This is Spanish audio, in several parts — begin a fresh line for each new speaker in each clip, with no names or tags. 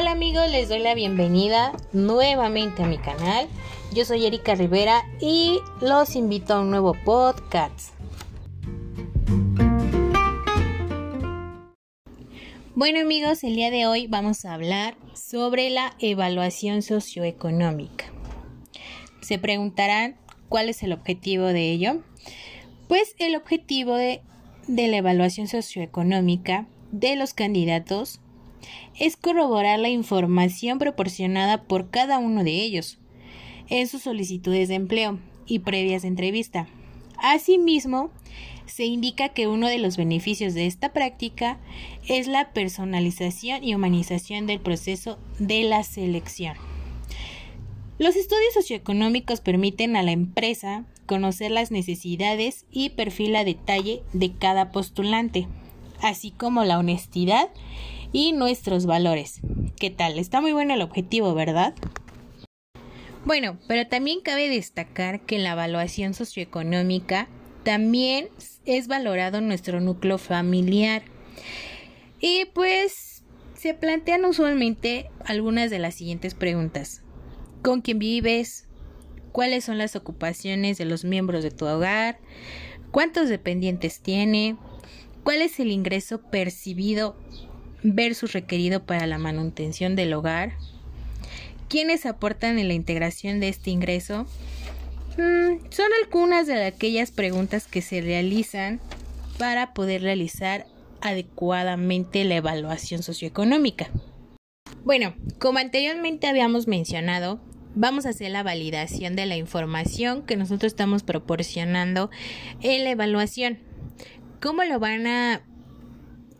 Hola amigos, les doy la bienvenida nuevamente a mi canal. Yo soy Erika Rivera y los invito a un nuevo podcast. Bueno amigos, el día de hoy vamos a hablar sobre la evaluación socioeconómica. Se preguntarán cuál es el objetivo de ello. Pues el objetivo de, de la evaluación socioeconómica de los candidatos es corroborar la información proporcionada por cada uno de ellos en sus solicitudes de empleo y previas de entrevista. Asimismo, se indica que uno de los beneficios de esta práctica es la personalización y humanización del proceso de la selección. Los estudios socioeconómicos permiten a la empresa conocer las necesidades y perfil a detalle de cada postulante, así como la honestidad y nuestros valores. ¿Qué tal? Está muy bueno el objetivo, ¿verdad? Bueno, pero también cabe destacar que en la evaluación socioeconómica también es valorado nuestro núcleo familiar. Y pues se plantean usualmente algunas de las siguientes preguntas. ¿Con quién vives? ¿Cuáles son las ocupaciones de los miembros de tu hogar? ¿Cuántos dependientes tiene? ¿Cuál es el ingreso percibido versus requerido para la manutención del hogar? ¿Quiénes aportan en la integración de este ingreso? Mm, son algunas de aquellas preguntas que se realizan para poder realizar adecuadamente la evaluación socioeconómica. Bueno, como anteriormente habíamos mencionado, vamos a hacer la validación de la información que nosotros estamos proporcionando en la evaluación. ¿Cómo lo van a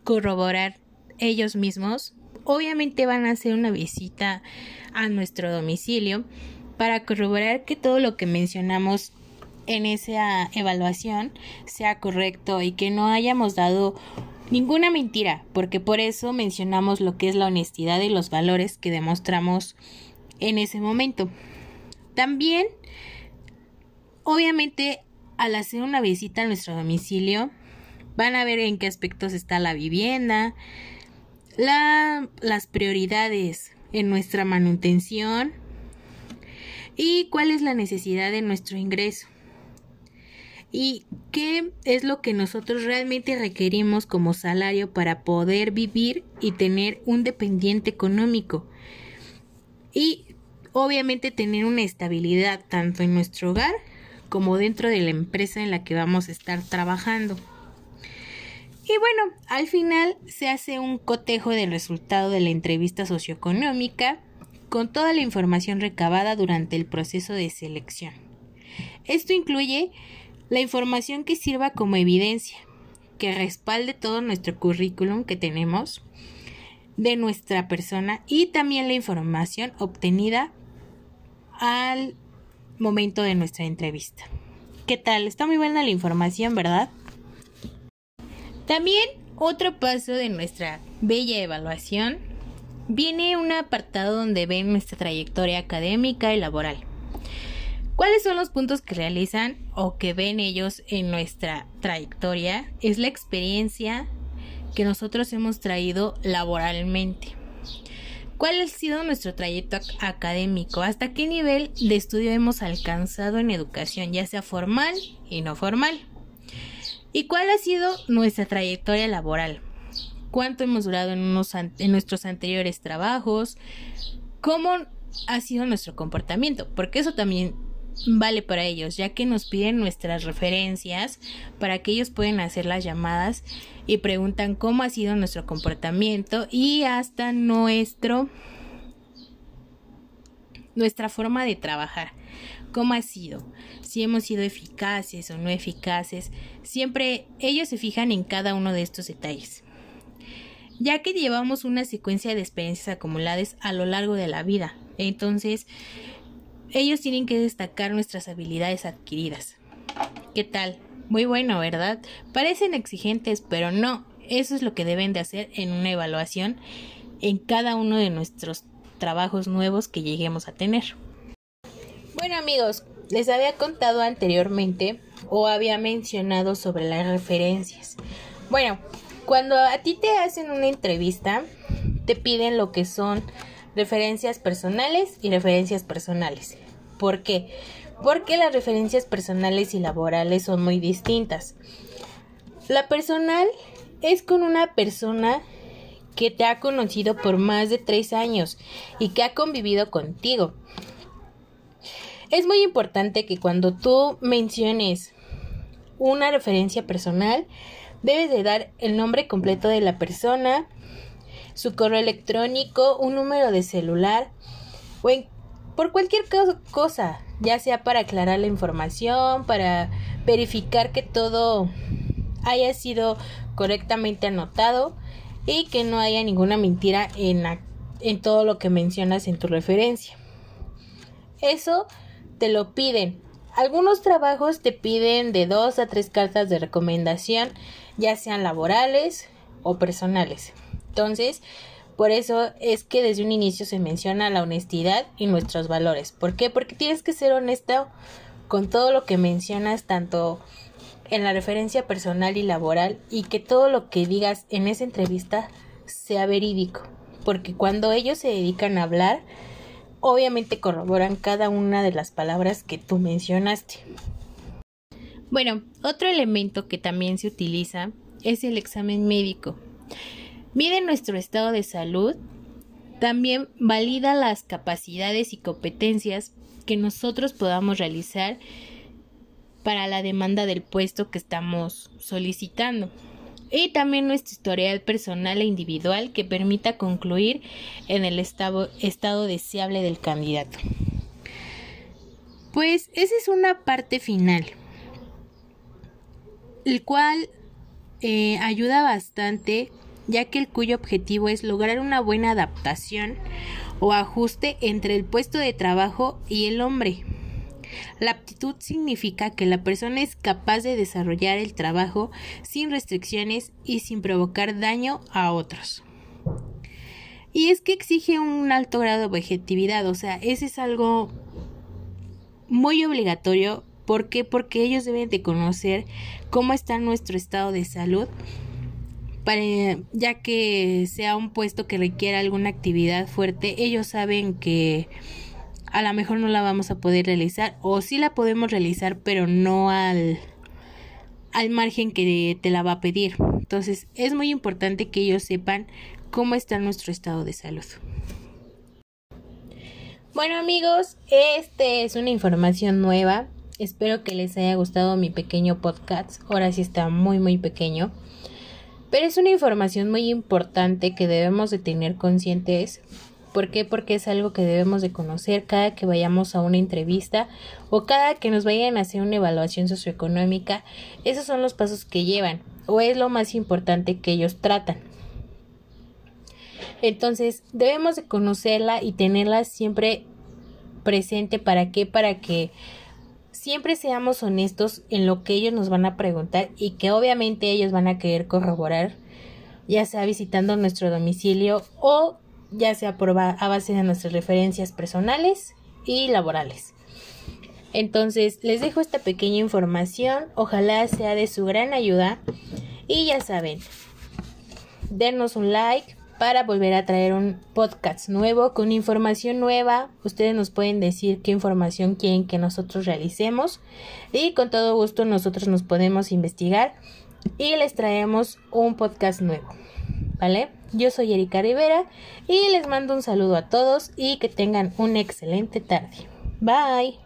corroborar ellos mismos? Obviamente van a hacer una visita a nuestro domicilio para corroborar que todo lo que mencionamos en esa evaluación sea correcto y que no hayamos dado ninguna mentira, porque por eso mencionamos lo que es la honestidad y los valores que demostramos en ese momento. También, obviamente, al hacer una visita a nuestro domicilio, van a ver en qué aspectos está la vivienda, las prioridades en nuestra manutención, y cuál es la necesidad de nuestro ingreso y qué es lo que nosotros realmente requerimos como salario para poder vivir y tener un dependiente económico y obviamente tener una estabilidad tanto en nuestro hogar como dentro de la empresa en la que vamos a estar trabajando. Y bueno, al final se hace un cotejo del resultado de la entrevista socioeconómica con toda la información recabada durante el proceso de selección. Esto incluye la información que sirva como evidencia, que respalde todo nuestro currículum que tenemos de nuestra persona y también la información obtenida al momento de nuestra entrevista. ¿Qué tal? Está muy buena la información, ¿verdad? También otro paso de nuestra bella evaluación viene un apartado donde ven nuestra trayectoria académica y laboral. ¿Cuáles son los puntos que realizan o que ven ellos en nuestra trayectoria? Es la experiencia que nosotros hemos traído laboralmente. ¿Cuál ha sido nuestro trayecto académico? ¿Hasta qué nivel de estudio hemos alcanzado en educación, ya sea formal y no formal? ¿Y cuál ha sido nuestra trayectoria laboral? cuánto hemos durado en, unos en nuestros anteriores trabajos, cómo ha sido nuestro comportamiento, porque eso también vale para ellos, ya que nos piden nuestras referencias para que ellos puedan hacer las llamadas y preguntan cómo ha sido nuestro comportamiento y hasta nuestro nuestra forma de trabajar. ¿Cómo ha sido? Si hemos sido eficaces o no eficaces. Siempre ellos se fijan en cada uno de estos detalles ya que llevamos una secuencia de experiencias acumuladas a lo largo de la vida. Entonces, ellos tienen que destacar nuestras habilidades adquiridas. ¿Qué tal? Muy bueno, ¿verdad? Parecen exigentes, pero no. Eso es lo que deben de hacer en una evaluación en cada uno de nuestros trabajos nuevos que lleguemos a tener. Bueno amigos, les había contado anteriormente o había mencionado sobre las referencias. Bueno, cuando a ti te hacen una entrevista, te piden lo que son referencias personales y referencias personales. ¿Por qué? Porque las referencias personales y laborales son muy distintas. La personal es con una persona que te ha conocido por más de tres años y que ha convivido contigo. Es muy importante que cuando tú menciones una referencia personal, debes de dar el nombre completo de la persona, su correo electrónico, un número de celular o por cualquier cosa, ya sea para aclarar la información, para verificar que todo haya sido correctamente anotado y que no haya ninguna mentira en, en todo lo que mencionas en tu referencia. Eso te lo piden. Algunos trabajos te piden de dos a tres cartas de recomendación, ya sean laborales o personales. Entonces, por eso es que desde un inicio se menciona la honestidad y nuestros valores. ¿Por qué? Porque tienes que ser honesto con todo lo que mencionas, tanto en la referencia personal y laboral y que todo lo que digas en esa entrevista sea verídico, porque cuando ellos se dedican a hablar, obviamente corroboran cada una de las palabras que tú mencionaste. Bueno, otro elemento que también se utiliza es el examen médico. Mide nuestro estado de salud, también valida las capacidades y competencias que nosotros podamos realizar para la demanda del puesto que estamos solicitando. Y también nuestro historial personal e individual que permita concluir en el estado, deseable del candidato. Pues esa es una parte final, el cual eh, ayuda bastante ya que el cuyo objetivo es lograr una buena adaptación o ajuste entre el puesto de trabajo y el hombre la aptitud significa que la persona es capaz de desarrollar el trabajo sin restricciones y sin provocar daño a otros. Y es que exige un alto grado de objetividad, o sea, ese es algo muy obligatorio. ¿Por qué? Porque ellos deben de conocer cómo está nuestro estado de salud, para, ya que sea un puesto que requiera alguna actividad fuerte, ellos saben que a lo mejor no la vamos a poder realizar o sí la podemos realizar pero no al al margen que te la va a pedir. Entonces es muy importante que ellos sepan cómo está nuestro estado de salud. Bueno amigos, este es una información nueva. Espero que les haya gustado mi pequeño podcast. Ahora sí está muy muy pequeño. Pero es una información muy importante que debemos de tener conscientes ¿Por qué? Porque es algo que debemos de conocer cada que vayamos a una entrevista o cada que nos vayan a hacer una evaluación socioeconómica. Esos son los pasos que llevan o es lo más importante que ellos tratan. Entonces, debemos de conocerla y tenerla siempre presente. ¿Para qué? Para que siempre seamos honestos en lo que ellos nos van a preguntar y que obviamente ellos van a querer corroborar, ya sea visitando nuestro domicilio o ya sea por a base de nuestras referencias personales y laborales. Entonces, les dejo esta pequeña información, ojalá sea de su gran ayuda y ya saben, denos un like para volver a traer un podcast nuevo con información nueva. Ustedes nos pueden decir qué información quieren que nosotros realicemos y con todo gusto nosotros nos podemos investigar y les traemos un podcast nuevo. ¿Vale? Yo soy Erika Rivera y les mando un saludo a todos y que tengan una excelente tarde. Bye.